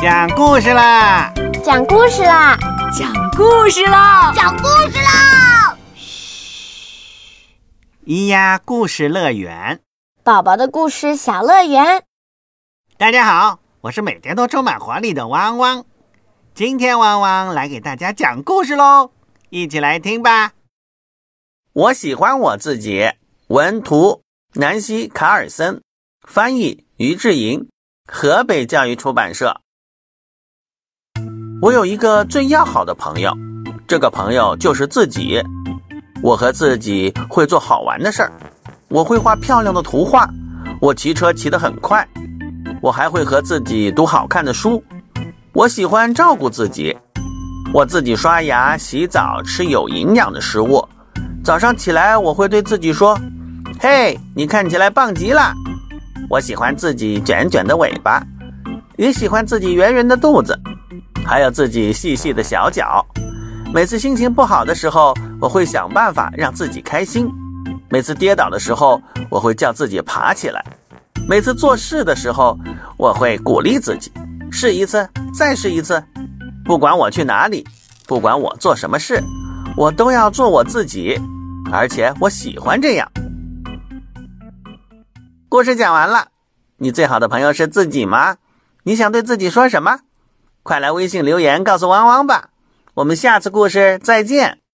讲故事啦！讲故事啦！讲故事啦！讲故事啦！嘘，咿呀故事乐园，宝宝的故事小乐园。大家好，我是每天都充满活力的汪汪。今天汪汪来给大家讲故事喽，一起来听吧。我喜欢我自己。文图：南希·卡尔森，翻译：于志莹，河北教育出版社。我有一个最要好的朋友，这个朋友就是自己。我和自己会做好玩的事儿，我会画漂亮的图画，我骑车骑得很快，我还会和自己读好看的书。我喜欢照顾自己，我自己刷牙、洗澡，吃有营养的食物。早上起来，我会对自己说：“嘿，你看起来棒极了。”我喜欢自己卷卷的尾巴，也喜欢自己圆圆的肚子。还有自己细细的小脚。每次心情不好的时候，我会想办法让自己开心；每次跌倒的时候，我会叫自己爬起来；每次做事的时候，我会鼓励自己，试一次，再试一次。不管我去哪里，不管我做什么事，我都要做我自己，而且我喜欢这样。故事讲完了，你最好的朋友是自己吗？你想对自己说什么？快来微信留言告诉汪汪吧！我们下次故事再见。